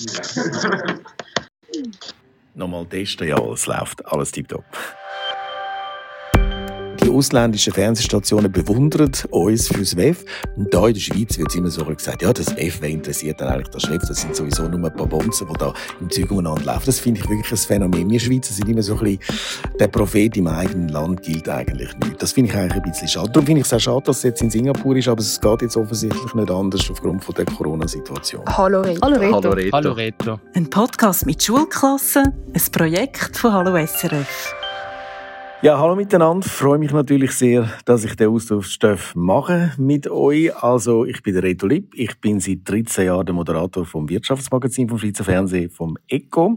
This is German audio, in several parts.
Nochmal testen, ja, es läuft, alles tiptop. Die ausländischen Fernsehstationen bewundern uns fürs WEF. Und hier in der Schweiz wird immer so gesagt, ja, das WEF, wer interessiert dann eigentlich das WEF? Das sind sowieso nur ein paar Bonzen, die da im Zeug umeinander laufen. Das finde ich wirklich ein Phänomen. Wir Schweizer sind immer so ein bisschen, der Prophet im eigenen Land gilt eigentlich nicht. Das finde ich eigentlich ein bisschen schade. Darum finde ich es auch schade, dass es jetzt in Singapur ist, aber es geht jetzt offensichtlich nicht anders aufgrund von der Corona-Situation. Hallo Reto. Hallo Reto. Hallo Reto. Hallo Reto. Ein Podcast mit Schulklassen, ein Projekt von Hallo SRF. Ja, hallo miteinander. Freue mich natürlich sehr, dass ich den Austausch mache mit euch. Also, ich bin der Reto Lipp. Ich bin seit 13 Jahren der Moderator vom Wirtschaftsmagazin vom Schweizer Fernsehen, vom ECO.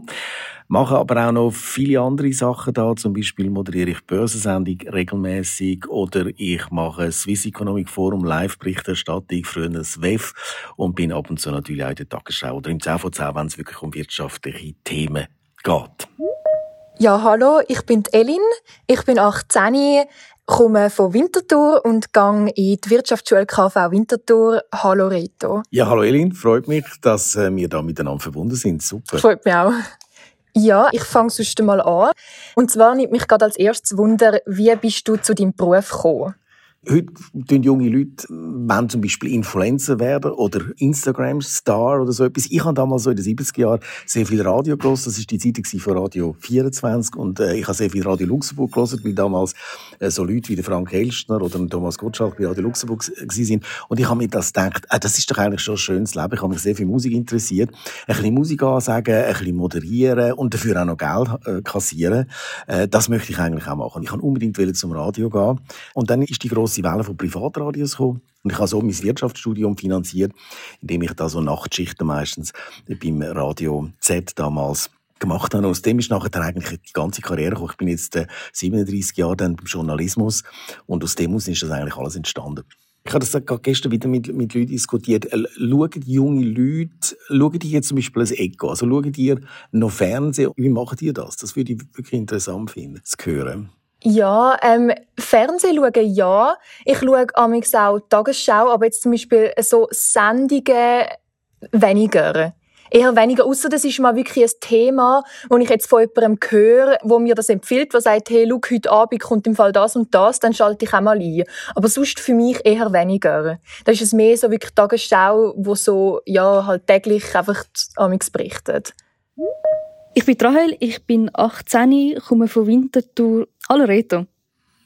Mache aber auch noch viele andere Sachen da. Zum Beispiel moderiere ich Börsensendung regelmäßig oder ich mache Swiss Economic Forum Live-Berichterstattung, früher das WEF und bin ab und zu natürlich auch in der Tagesschau oder im 10 von 10, wenn es wirklich um wirtschaftliche Themen geht. Ja, hallo, ich bin Elin. Ich bin 18, komme von Winterthur und gehe in die Wirtschaftsschule KV Winterthur. Hallo Reto. Ja, hallo Elin. Freut mich, dass äh, wir da miteinander verbunden sind. Super. Freut mich auch. Ja, ich fange sonst mal an. Und zwar nimmt mich gerade als erstes Wunder, wie bist du zu deinem Beruf gekommen? Heute tun junge Leute, wenn zum Beispiel Influencer werden oder Instagram-Star oder so etwas. Ich habe damals so in den 70er Jahren sehr viel Radio gelesen. Das war die Zeit von Radio 24 und äh, ich habe sehr viel Radio Luxemburg gelesen, weil damals äh, so Leute wie Frank Elstner oder Thomas Gottschalk bei Radio Luxemburg sind. Und ich habe mir das gedacht, äh, das ist doch eigentlich schon ein schönes Leben. Ich habe mich sehr für Musik interessiert. Ein bisschen Musik ansagen, ein bisschen moderieren und dafür auch noch Geld äh, kassieren. Äh, das möchte ich eigentlich auch machen. Ich kann unbedingt zum Radio gehen. Und dann ist die grosse grosse Welle von Privatradios gekommen. Und ich habe so mein Wirtschaftsstudium finanziert, indem ich da so Nachtschichten meistens beim Radio Z damals gemacht habe. Und aus dem ist nachher eigentlich die ganze Karriere gekommen. Ich bin jetzt äh, 37 Jahre dann beim Journalismus und aus dem aus ist das eigentlich alles entstanden. Ich habe das gerade gestern wieder mit, mit Leuten diskutiert. Äh, schauen junge Leute, schauen die zum Beispiel ein Echo? Also schauen die noch Fernsehen? Wie machen die das? Das würde ich wirklich interessant finden, zu hören. Ja, ähm, Fernsehen schauen ja. Ich schaue amigs auch Tagesschau, aber jetzt zum Beispiel so Sendungen weniger. Eher weniger, außer das ist mal wirklich ein Thema, wo ich jetzt von jemandem höre, wo mir das empfiehlt, der sagt, hey, schau, heute Abend kommt im Fall das und das, dann schalte ich auch mal ein. Aber sonst für mich eher weniger. Da ist es mehr so wirklich Tagesschau, wo so, ja, halt täglich einfach amigs berichtet. Ich bin Rahel, ich bin 18, komme von Winterthur. Hallo Reto.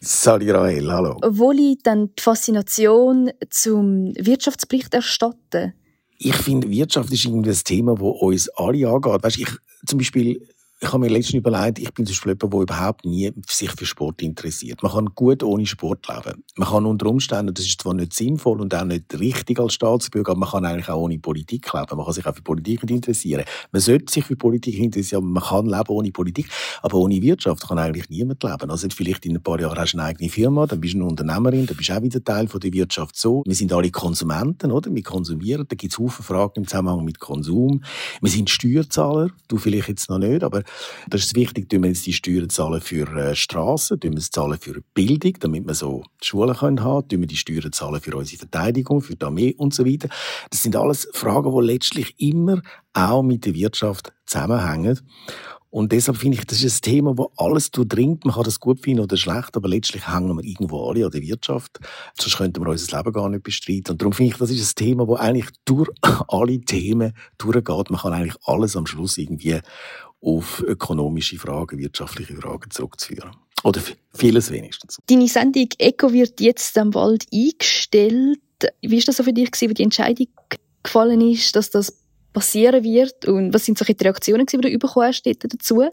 Sali Rahel, hallo. Wo liegt dann die Faszination zum Wirtschaftsbericht erstatten? Ich finde, Wirtschaft ist irgendwie ein Thema, das uns alle angeht. Weißt, ich, zum Beispiel ich habe mir letztens überlegt, ich bin zum Beispiel jemand, der überhaupt nie sich für Sport interessiert. Man kann gut ohne Sport leben. Man kann unter Umständen, das ist zwar nicht sinnvoll und auch nicht richtig als Staatsbürger, aber man kann eigentlich auch ohne Politik leben. Man kann sich auch für Politik nicht interessieren. Man sollte sich für Politik interessieren, aber man kann leben ohne Politik. Aber ohne Wirtschaft kann eigentlich niemand leben. Also vielleicht in ein paar Jahren hast du eine eigene Firma, dann bist du eine Unternehmerin, dann bist du auch wieder Teil von der Wirtschaft so. Wir sind alle Konsumenten, oder? Wir konsumieren. Da gibt es Haufen Fragen im Zusammenhang mit Konsum. Wir sind Steuerzahler. Du vielleicht jetzt noch nicht, aber das ist wichtig, dass wir jetzt die Steuern zahlen für äh, Straßen, wir zahlen für Bildung, damit wir so Schulen können haben, wir die Steuern zahlen für unsere Verteidigung, für die Armee und so weiter. Das sind alles Fragen, die letztlich immer auch mit der Wirtschaft zusammenhängen. Und deshalb finde ich, das ist ein Thema, wo alles durchdringt. Man kann das gut finden oder schlecht, aber letztlich hängen wir irgendwo alle an der Wirtschaft. Sonst könnten wir unser Leben gar nicht bestreiten. Und darum finde ich, das ist ein Thema, wo eigentlich durch alle Themen durchgeht. Man kann eigentlich alles am Schluss irgendwie auf ökonomische Fragen, wirtschaftliche Fragen zurückzuführen. Oder vieles wenigstens. Deine Sendung Eco wird jetzt dann bald eingestellt. Wie war das so für dich, wie die Entscheidung gefallen ist, dass das passieren wird? Und was sind solche Reaktionen, die du bekommen hast dazu?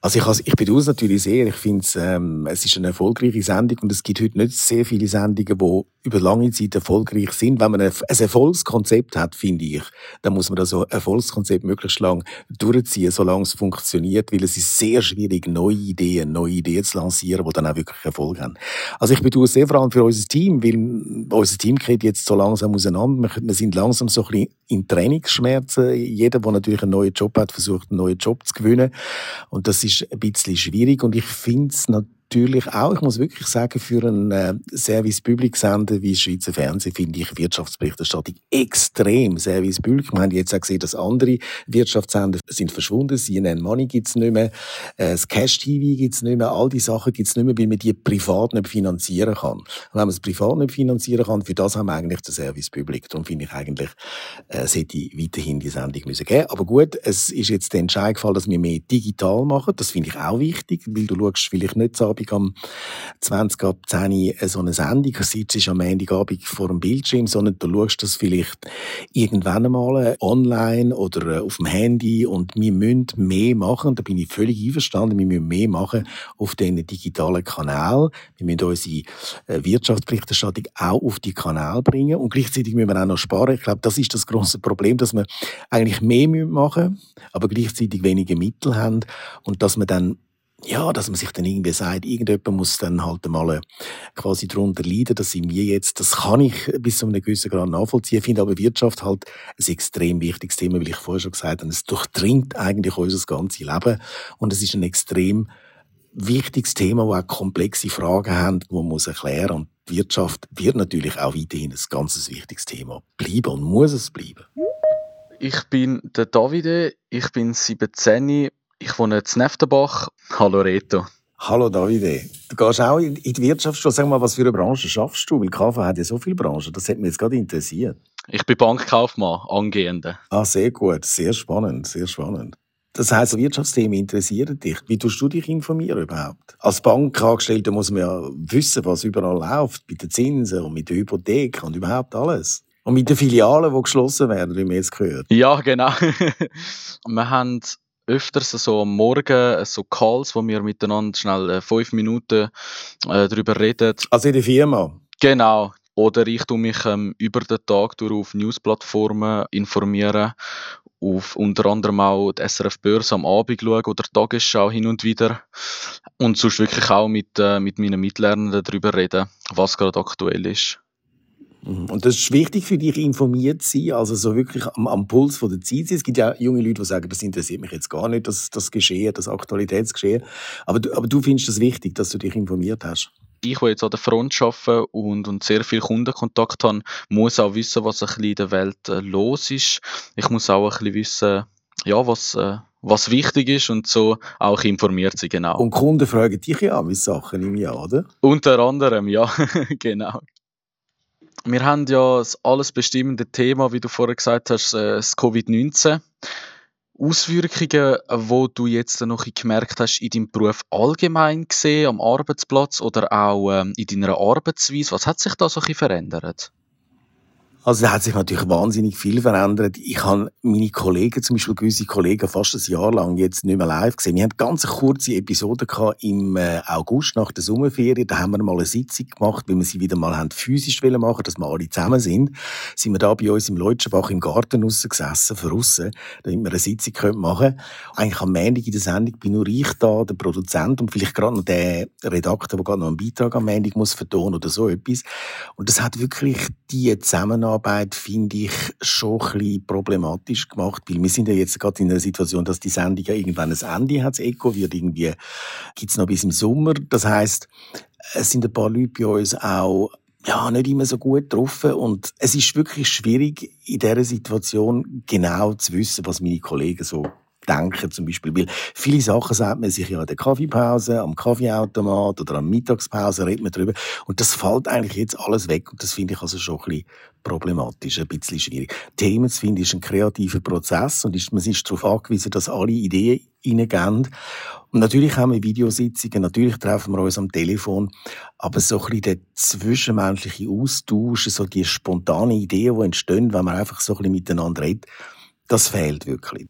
Also ich, ich bedauere es natürlich sehr. Ich finde es, ähm, es ist eine erfolgreiche Sendung und es gibt heute nicht sehr viele Sendungen, die über lange Zeit erfolgreich sind. Wenn man ein, Erfolgskonzept hat, finde ich, dann muss man das Erfolgskonzept möglichst lang durchziehen, solange es funktioniert, weil es ist sehr schwierig, neue Ideen, neue Ideen zu lancieren, die dann auch wirklich Erfolg haben. Also ich bedauere es sehr vor allem für unser Team, weil unser Team geht jetzt so langsam auseinander. Wir sind langsam so ein bisschen in Trainingsschmerzen. Jeder, der natürlich einen neuen Job hat, versucht, einen neuen Job zu gewinnen. Und das ist ein bisschen schwierig und ich finde es natürlich natürlich auch. Ich muss wirklich sagen, für einen äh, Service Public Sender wie Schweizer Fernsehen finde ich Wirtschaftsberichterstattung extrem Service Public. Wir haben jetzt auch gesehen, dass andere Wirtschaftssender sind verschwunden. CNN Money gibt's nicht mehr, äh, das Cash TV gibt's nicht mehr, all die Sachen gibt's nicht mehr, weil man die privat nicht finanzieren kann. Und wenn man es privat nicht finanzieren kann, für das haben wir eigentlich den Service Public. Darum finde ich eigentlich, äh, sollte weiterhin die Sendung müssen geben. Aber gut, es ist jetzt der Entscheid gefallen, dass wir mehr digital machen. Das finde ich auch wichtig, weil du schaust vielleicht nicht so Abend am 20 ab 10 Uhr so eine Sendung, du sitzt am Abend vor dem Bildschirm, sondern du schaust das vielleicht irgendwann einmal online oder äh, auf dem Handy und wir müssen mehr machen, da bin ich völlig einverstanden, wir müssen mehr machen auf diesen digitalen Kanal. Wir müssen unsere äh, Wirtschaftsberichterstattung auch auf die Kanal bringen und gleichzeitig müssen wir auch noch sparen. Ich glaube, das ist das große Problem, dass wir eigentlich mehr machen müssen, aber gleichzeitig weniger Mittel haben und dass man dann ja, dass man sich dann irgendwie sagt, irgendjemand muss dann halt einmal äh, quasi darunter leiden, dass sind wir jetzt, das kann ich bis zu einem gewissen Grad nachvollziehen, ich finde aber Wirtschaft halt ein extrem wichtiges Thema, weil ich vorher schon gesagt habe, es durchdringt eigentlich unser ganzes Leben. Und es ist ein extrem wichtiges Thema, wo auch komplexe Fragen haben, die man muss erklären und Wirtschaft wird natürlich auch weiterhin ein ganz wichtiges Thema bleiben und muss es bleiben. Ich bin der Davide, ich bin 17 ich wohne in Neftenbach. Hallo Reto. Hallo Davide. Du gehst auch in die Wirtschaft schon. Sag mal, was für eine Branche schaffst du? Weil KV hat ja so viele Branchen. Das hat mich jetzt gerade interessiert. Ich bin Bankkaufmann, angehende. Ah, sehr gut. Sehr spannend, sehr spannend. Das heisst, Wirtschaftsthemen interessieren dich. Wie tust du dich informieren überhaupt? Als Bankangestellter muss man ja wissen, was überall läuft, mit den Zinsen und mit der Hypothek und überhaupt alles. Und mit den Filialen, die geschlossen werden, wie man jetzt gehört. Ja, genau. wir haben öfters so am Morgen so Calls, wo wir miteinander schnell äh, fünf Minuten äh, darüber reden. Also in der Firma? Genau. Oder ich tue mich ähm, über den Tag durch auf Newsplattformen informieren, auf unter anderem auch die SRF Börse am Abend schauen oder Tagesschau hin und wieder. Und sonst wirklich auch mit, äh, mit meinen Mitlernenden darüber reden, was gerade aktuell ist. Mhm. Und das ist wichtig für dich, informiert zu sein, also so wirklich am, am Puls von der Zeit sein. Es gibt ja junge Leute, die sagen, das interessiert mich jetzt gar nicht, das, das Geschehen, das Aktualitätsgeschehen. Aber du, aber du findest es das wichtig, dass du dich informiert hast. Ich, der jetzt an der Front arbeite und, und sehr viel Kundenkontakt habe, muss auch wissen, was ein bisschen in der Welt äh, los ist. Ich muss auch ein bisschen wissen, ja, was, äh, was wichtig ist und so auch informiert sein, genau. Und Kunden fragen dich ja mit Sachen im Jahr, oder? Unter anderem, ja, genau wir haben ja das alles bestimmende Thema, wie du vorher gesagt hast, äh, das Covid-19. Auswirkungen, wo du jetzt noch gemerkt hast in deinem Beruf allgemein gesehen, am Arbeitsplatz oder auch ähm, in deiner Arbeitsweise, was hat sich da so ein verändert? Also da hat sich natürlich wahnsinnig viel verändert. Ich habe meine Kollegen, zum Beispiel gewisse Kollegen, fast ein Jahr lang jetzt nicht mehr live gesehen. Wir hatten ganz kurze Episode im äh, August nach der Sommerferien. Da haben wir mal eine Sitzung gemacht, weil wir sie wieder mal haben physisch machen dass wir alle zusammen sind. Sind wir da bei uns im Leutschenbach im Garten gesessen, für aussen, damit wir eine Sitzung machen können. Eigentlich am Montag in der Sendung bin nur ich da, der Produzent und vielleicht gerade noch der Redakteur, der gerade noch einen Beitrag am Montag muss vertonen oder so etwas. Und das hat wirklich die Zusammenarbeit Zusammenarbeit finde ich schon ein bisschen problematisch gemacht, weil wir sind ja jetzt gerade in einer Situation, dass die Sendung ja irgendwann ein Ende hat. Das Echo wird irgendwie, gibt's noch bis im Sommer. Das heißt, es sind ein paar Leute bei uns auch ja, nicht immer so gut getroffen. Und es ist wirklich schwierig, in dieser Situation genau zu wissen, was meine Kollegen so denken zum Beispiel. Weil viele Sachen sagt man sich ja an der Kaffeepause, am Kaffeeautomat oder am Mittagspause redet man drüber. Und das fällt eigentlich jetzt alles weg. Und das finde ich also schon ein bisschen problematisch, ein bisschen schwierig. Themen zu finden ist ein kreativer Prozess und ist, man ist darauf angewiesen, dass alle Ideen reingehen. Und natürlich haben wir Videositzungen, natürlich treffen wir uns am Telefon, aber so ein bisschen der zwischenmenschliche Austausch, so die spontane Ideen, die entstehen, wenn man einfach so ein bisschen miteinander redet, das fehlt wirklich.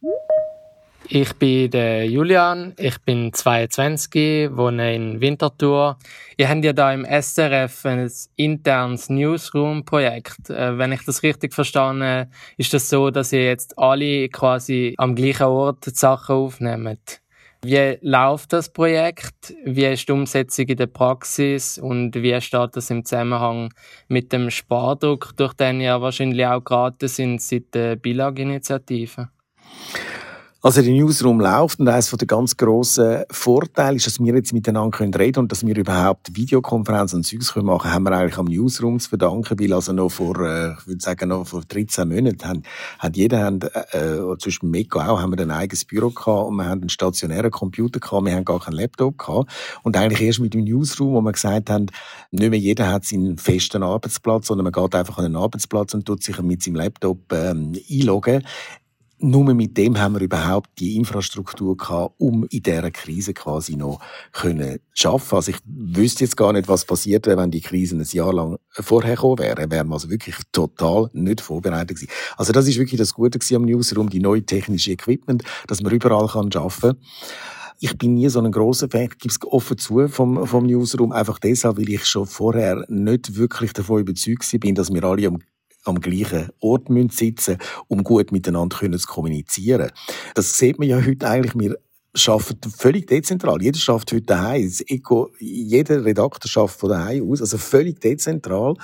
Ich bin der Julian, ich bin 22, wohne in Winterthur. Ihr habt ja da im SRF ein internes Newsroom-Projekt. Äh, wenn ich das richtig verstanden ist das so, dass ihr jetzt alle quasi am gleichen Ort die Sachen aufnehmt. Wie läuft das Projekt? Wie ist die Umsetzung in der Praxis? Und wie steht das im Zusammenhang mit dem Spardruck, durch den ihr wahrscheinlich auch geraten sind seit der Bilag-Initiative? Also der Newsroom läuft und eines der ganz grossen Vorteile ist, dass wir jetzt miteinander reden können und dass wir überhaupt Videokonferenzen und Zeugs machen können, haben wir eigentlich am Newsroom zu verdanken, weil also noch vor, äh, ich würde sagen, noch vor 13 Monaten haben, hat jeder, haben, äh, zwischen Meko auch, haben wir ein eigenes Büro gehabt und wir haben einen stationären Computer gehabt, wir haben gar keinen Laptop gehabt. Und eigentlich erst mit dem Newsroom, wo wir gesagt haben, nicht mehr jeder hat seinen festen Arbeitsplatz, sondern man geht einfach an einen Arbeitsplatz und tut sich mit seinem Laptop ähm, einloggen nur mit dem haben wir überhaupt die Infrastruktur gehabt, um in dieser Krise quasi noch können zu arbeiten. Also ich wüsste jetzt gar nicht, was passiert wäre, wenn die Krise ein Jahr lang vorher gekommen wäre. Wären wir also wirklich total nicht vorbereitet gewesen. Also das ist wirklich das Gute am Newsroom, die neue technische Equipment, dass man überall kann kann. Ich bin nie so ein grosser Fan, ich gebe es offen zu, vom, vom Newsroom, einfach deshalb, weil ich schon vorher nicht wirklich davon überzeugt bin, dass wir alle am am gleichen Ort müssen sitzen um gut miteinander zu kommunizieren. Das sieht man ja heute eigentlich. Wir arbeiten völlig dezentral. Jeder schafft heute daheim. Jeder Redakteur schafft von daheim aus. Also völlig dezentral.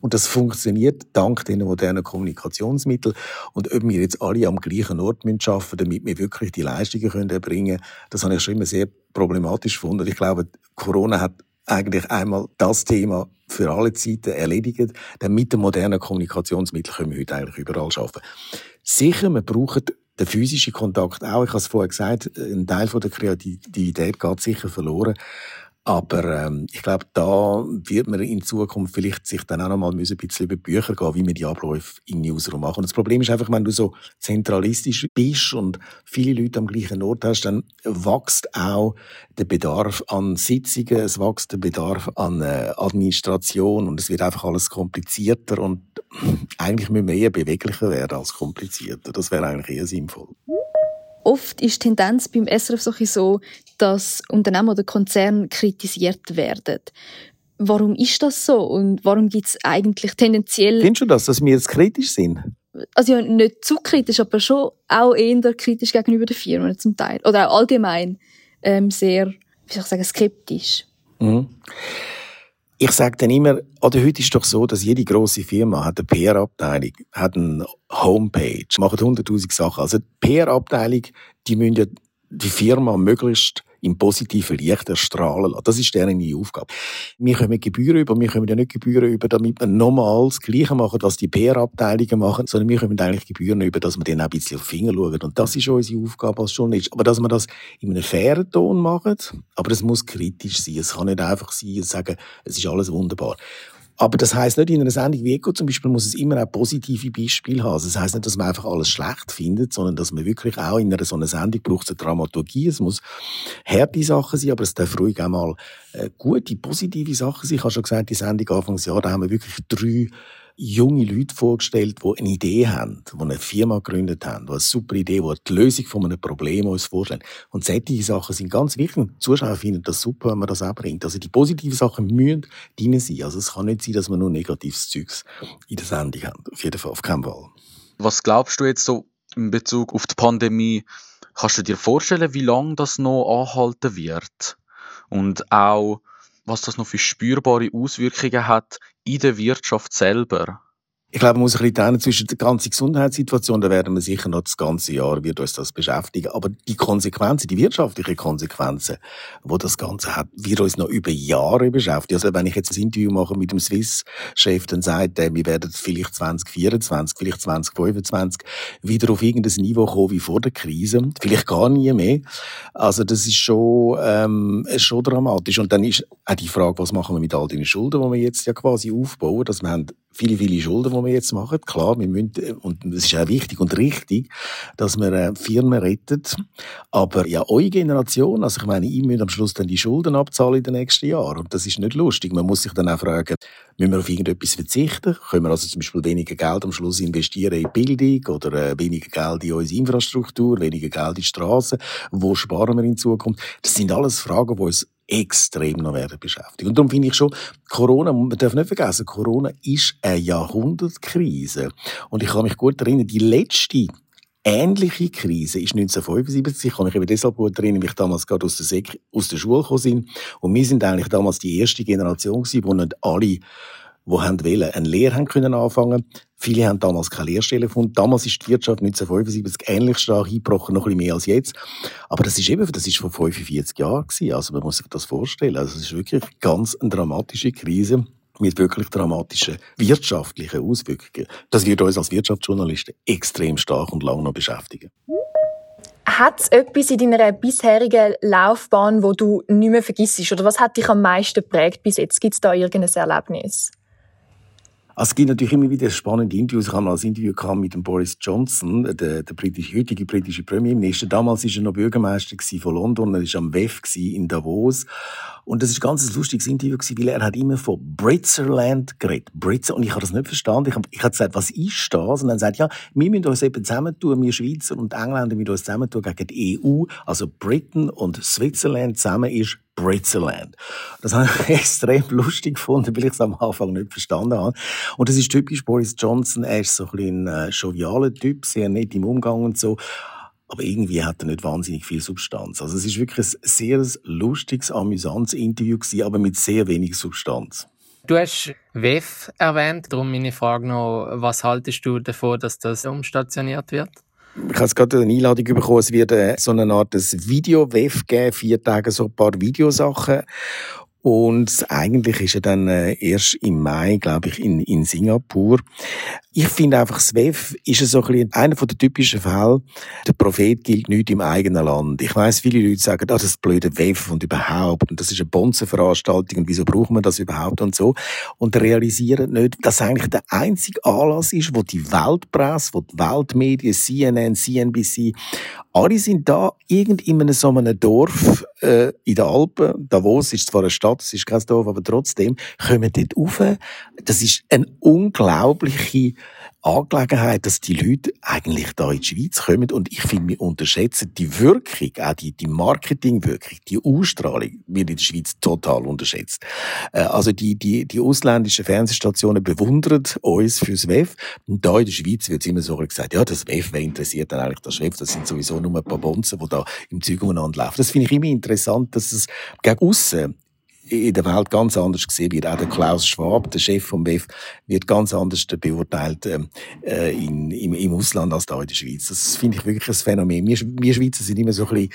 Und das funktioniert dank den modernen Kommunikationsmitteln. Und ob wir jetzt alle am gleichen Ort müssen arbeiten damit wir wirklich die Leistungen können erbringen können, das habe ich schon immer sehr problematisch gefunden. Ich glaube, Corona hat eigentlich einmal das Thema für alle Zeiten erledigt. Denn mit den modernen Kommunikationsmitteln können wir heute eigentlich überall arbeiten. Sicher, wir brauchen den physischen Kontakt auch. Ich habe es vorher gesagt, ein Teil der Kreativität geht sicher verloren. Aber ähm, ich glaube, da wird man in Zukunft vielleicht sich dann auch noch mal ein bisschen über Bücher gehen, wie man die Abläufe im Newsroom machen. Und das Problem ist einfach, wenn du so zentralistisch bist und viele Leute am gleichen Ort hast, dann wächst auch der Bedarf an Sitzungen, es wächst der Bedarf an äh, Administration und es wird einfach alles komplizierter und eigentlich müssen wir eher beweglicher werden als komplizierter. Das wäre eigentlich eher sinnvoll oft ist die Tendenz beim SRF so, dass Unternehmen oder Konzerne kritisiert werden. Warum ist das so und warum gibt es eigentlich tendenziell... Findest du das, dass wir jetzt kritisch sind? Also ja, nicht zu kritisch, aber schon auch eher kritisch gegenüber den Firmen zum Teil. Oder auch allgemein ähm, sehr, wie soll ich sagen, skeptisch. Mhm. Ich sage dann immer, oder heute ist es doch so, dass jede große Firma hat eine PR-Abteilung, hat eine Homepage, macht hunderttausend Sachen. Also die PR-Abteilung, die müssen ja die Firma möglichst im positiven Licht erstrahlen lassen. Das ist deren Aufgabe. Wir kommen Gebühren über, wir kommen ja nicht Gebühren über, damit wir nochmal das Gleiche machen, was die PR-Abteilungen machen, sondern wir kommen eigentlich Gebühren über, dass wir denen auch ein bisschen auf die Finger schauen. Und das ist unsere Aufgabe als Journalist. Aber dass wir das in einem fairen Ton machen, aber es muss kritisch sein. Es kann nicht einfach sein und sagen, es ist alles wunderbar. Aber das heißt nicht, in einer Sendung wie Eco zum Beispiel muss es immer auch positive Beispiele haben. Also das heißt nicht, dass man einfach alles schlecht findet, sondern dass man wirklich auch in einer so einer Sendung braucht eine Dramaturgie. Es muss harte Sachen sein, aber es darf ruhig auch mal äh, gute, positive Sachen sein. Ich habe schon gesagt, die Sendung Anfangsjahr, da haben wir wirklich drei junge Leute vorgestellt, die eine Idee haben, die eine Firma gegründet haben, die eine super Idee, die die Lösung von einem Problem uns vorstellen. Und solche Sachen sind ganz wichtig. Die Zuschauer finden das super, wenn man das auch bringt. Also die positiven Sachen müssen drin sein. Also es kann nicht sein, dass man nur negatives Zeugs in der Sendung hat. Auf jeden Fall, auf keinen Fall. Was glaubst du jetzt so in Bezug auf die Pandemie? Kannst du dir vorstellen, wie lange das noch anhalten wird? Und auch, was das noch für spürbare Auswirkungen hat in der Wirtschaft selber. Ich glaube, man muss ein bisschen trennen zwischen der ganzen Gesundheitssituation, da werden wir sicher noch das ganze Jahr wird uns das beschäftigen. Aber die Konsequenzen, die wirtschaftlichen Konsequenzen, wo das Ganze hat, wird uns noch über Jahre beschäftigen. Also wenn ich jetzt ein Interview mache mit dem Swiss-Chef, dann sagt er, wir werden vielleicht 2024, vielleicht 2025 wieder auf irgendein Niveau kommen wie vor der Krise. Vielleicht gar nie mehr. Also das ist schon, ähm, schon dramatisch. Und dann ist auch die Frage, was machen wir mit all den Schulden, die wir jetzt ja quasi aufbauen, dass wir haben viele, viele Schulden, die wir jetzt machen. Klar, wir müssen, und es ist auch wichtig und richtig, dass wir äh, Firmen retten. Aber ja, eure Generation, also ich meine, ich muss am Schluss dann die Schulden abzahlen in den nächsten Jahren. Und das ist nicht lustig. Man muss sich dann auch fragen, müssen wir auf irgendetwas verzichten? Können wir also zum Beispiel weniger Geld am Schluss investieren in Bildung oder äh, weniger Geld in unsere Infrastruktur, weniger Geld in Straßen? Wo sparen wir in Zukunft? Das sind alles Fragen, die uns extrem noch werden beschäftigt. Und darum finde ich schon, Corona, man darf nicht vergessen, Corona ist eine Jahrhundertkrise. Und ich kann mich gut erinnern, die letzte ähnliche Krise ist 1975. Ich kann mich eben deshalb gut erinnern, weil ich damals gerade aus der, Sek aus der Schule gekommen bin. Und wir sind eigentlich damals die erste Generation gewesen, wo nicht alle die haben wollen, eine Lehre haben können anfangen. Viele haben damals keine Lehrstelle gefunden. Damals ist die Wirtschaft 1975 ähnlich stark eingebrochen, noch ein bisschen mehr als jetzt. Aber das ist eben, das ist vor 45 Jahren gewesen. Also man muss sich das vorstellen. Also es ist wirklich ganz eine dramatische Krise mit wirklich dramatischen wirtschaftlichen Auswirkungen. Das wird uns als Wirtschaftsjournalisten extrem stark und lang noch beschäftigen. Hat es etwas in deiner bisherigen Laufbahn, wo du nicht mehr vergisst? Oder was hat dich am meisten geprägt bis jetzt? Gibt es da irgendein Erlebnis? Also es gibt natürlich immer wieder spannende Interviews. Ich habe mal ein Interview mit dem Boris Johnson, der, der britische, heutige britische Premierminister. Damals war er noch Bürgermeister von London. Er war am WEF in Davos. Und das ist ein ganz lustiges Interview weil er hat immer von Britzerland geredet. Britzer. Und ich habe das nicht verstanden. Ich habe, ich habe gesagt, was ist das? Und dann sagt ja, wir müssen uns eben zusammentun, wir Schweizer und Engländer müssen uns zusammentun gegen die EU. Also Britain und Switzerland zusammen ist Britzerland. Das habe ich extrem lustig gefunden, weil ich es am Anfang nicht verstanden habe. Und das ist typisch Boris Johnson. Er ist so ein, ein äh, jovialer Typ, sehr nett im Umgang und so. Aber irgendwie hat er nicht wahnsinnig viel Substanz. Also es ist wirklich ein sehr lustiges, amüsantes Interview gewesen, aber mit sehr wenig Substanz. Du hast WEF erwähnt, darum meine Frage noch, was haltest du davon, dass das umstationiert wird? Ich habe gerade eine Einladung bekommen, es wird äh, so eine Art Video-WEF geben, vier Tage so ein paar Videosachen. Und eigentlich ist er dann äh, erst im Mai, glaube ich, in, in Singapur. Ich finde einfach, das WEF ist so ein bisschen einer der typischen Fälle. Der Prophet gilt nicht im eigenen Land. Ich weiß, viele Leute sagen, ah, das blöde WEF und überhaupt. Und das ist eine Bonzenveranstaltung und wieso braucht man das überhaupt und so. Und realisieren nicht, dass eigentlich der einzige Anlass ist, wo die Weltpresse, wo die Weltmedien, CNN, CNBC, alle sind da irgend in so einem Dorf äh, in den Alpen. Davos ist zwar eine Stadt, es ist kein Dorf, aber trotzdem kommen dort rauf. Das ist eine unglaubliche Angelegenheit, dass die Leute eigentlich da in die Schweiz kommen und ich finde, wir unterschätzen die Wirkung, auch die, die Marketingwirkung, die Ausstrahlung wird in der Schweiz total unterschätzt. Äh, also die, die, die ausländischen Fernsehstationen bewundern uns fürs WEF und da in der Schweiz wird immer so gesagt, ja, das WEF, wer interessiert dann eigentlich das WEF? Das sind sowieso nur ein paar Bonzen, die da im Zeug umeinander laufen. Das finde ich immer interessant, dass es gegen aussen in der Welt ganz anders gesehen wird. Auch der Klaus Schwab, der Chef vom WEF, wird ganz anders beurteilt ähm, äh, in, im, im Ausland als da in der Schweiz. Das finde ich wirklich ein Phänomen. Wir, wir Schweizer sind immer so ein bisschen,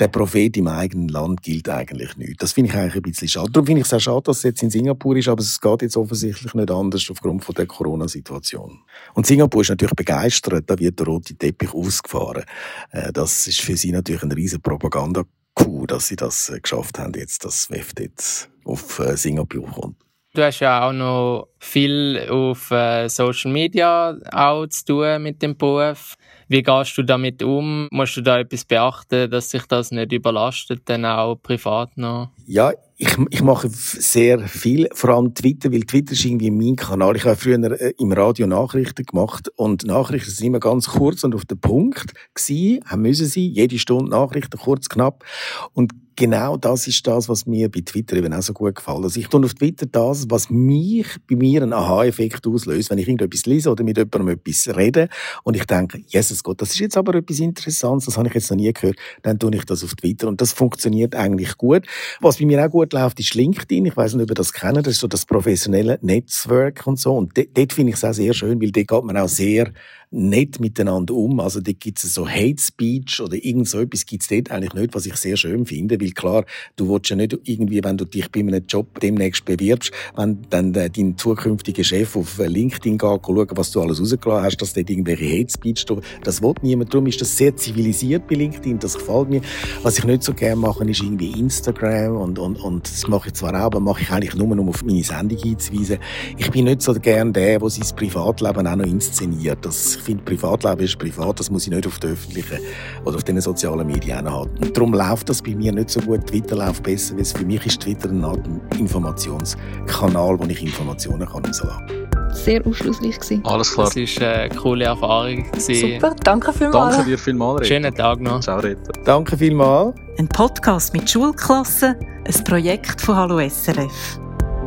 der Prophet im eigenen Land gilt eigentlich nicht. Das finde ich eigentlich ein bisschen schade. Darum finde ich es auch schade, dass es jetzt in Singapur ist, aber es geht jetzt offensichtlich nicht anders aufgrund von der Corona-Situation. Und Singapur ist natürlich begeistert, da wird der rote Teppich ausgefahren. Äh, das ist für sie natürlich ein riesen Propaganda cool, dass sie das äh, geschafft haben, jetzt, dass WEF jetzt auf äh, Singapur kommt. Du hast ja auch noch viel auf äh, Social Media auch zu tun mit dem Beruf. Wie gehst du damit um? Musst du da etwas beachten, dass sich das nicht überlastet, dann auch privat noch? Ja, ich, ich mache sehr viel, vor allem Twitter, weil Twitter ist irgendwie mein Kanal. Ich habe früher äh, im Radio Nachrichten gemacht und Nachrichten sind immer ganz kurz und auf den Punkt gewesen, haben müssen sie, jede Stunde Nachrichten, kurz, knapp. Und genau das ist das, was mir bei Twitter eben auch so gut gefällt. Also ich tue auf Twitter das, was mich bei mir einen Aha-Effekt auslöst, wenn ich irgendetwas lese oder mit jemandem etwas rede und ich denke, Jesus Gott, das ist jetzt aber etwas Interessantes, das habe ich jetzt noch nie gehört, dann tue ich das auf Twitter und das funktioniert eigentlich gut. Was bei mir auch gut läuft, ist LinkedIn. Ich weiß nicht, ob ihr das kennt, das ist so das professionelle Netzwerk und so und dort finde ich es auch sehr schön, weil dort geht man auch sehr nett miteinander um. Also da gibt es so Hate Speech oder irgend so etwas gibt es dort eigentlich nicht, was ich sehr schön finde, weil klar, du willst ja nicht irgendwie, wenn du dich bei einem Job demnächst bewirbst, wenn dann dein zukünftiger Chef auf LinkedIn geht, schauen, was du alles rausgelassen hast, dass dort irgendwelche Hate Speech, das will niemand. Darum ist das sehr zivilisiert bei LinkedIn, das gefällt mir. Was ich nicht so gerne mache, ist irgendwie Instagram und, und, und das mache ich zwar auch, aber mache ich eigentlich nur, um auf meine Sendung hinzuweisen. Ich bin nicht so gern der, der sein Privatleben auch noch inszeniert. Das finde, Privatleben ist privat, das muss ich nicht auf den öffentlichen oder auf den sozialen Medien haben. Und darum läuft das bei mir nicht so gut. Twitter läuft besser, weil für mich ist Twitter ein Art Informationskanal, wo ich Informationen kann rauslassen kann sehr aufschlussreich gewesen. Alles klar. Das war eine coole Erfahrung. Super, danke vielmals. Danke dir vielmals, Rita. Schönen Tag noch. Ciao, Rita. Danke vielmals. Ein Podcast mit Schulklassen, ein Projekt von Hallo SRF.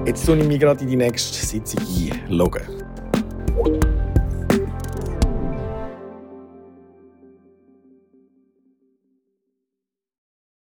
Jetzt tue ich mich gerade in die nächste Sitzung einloggen.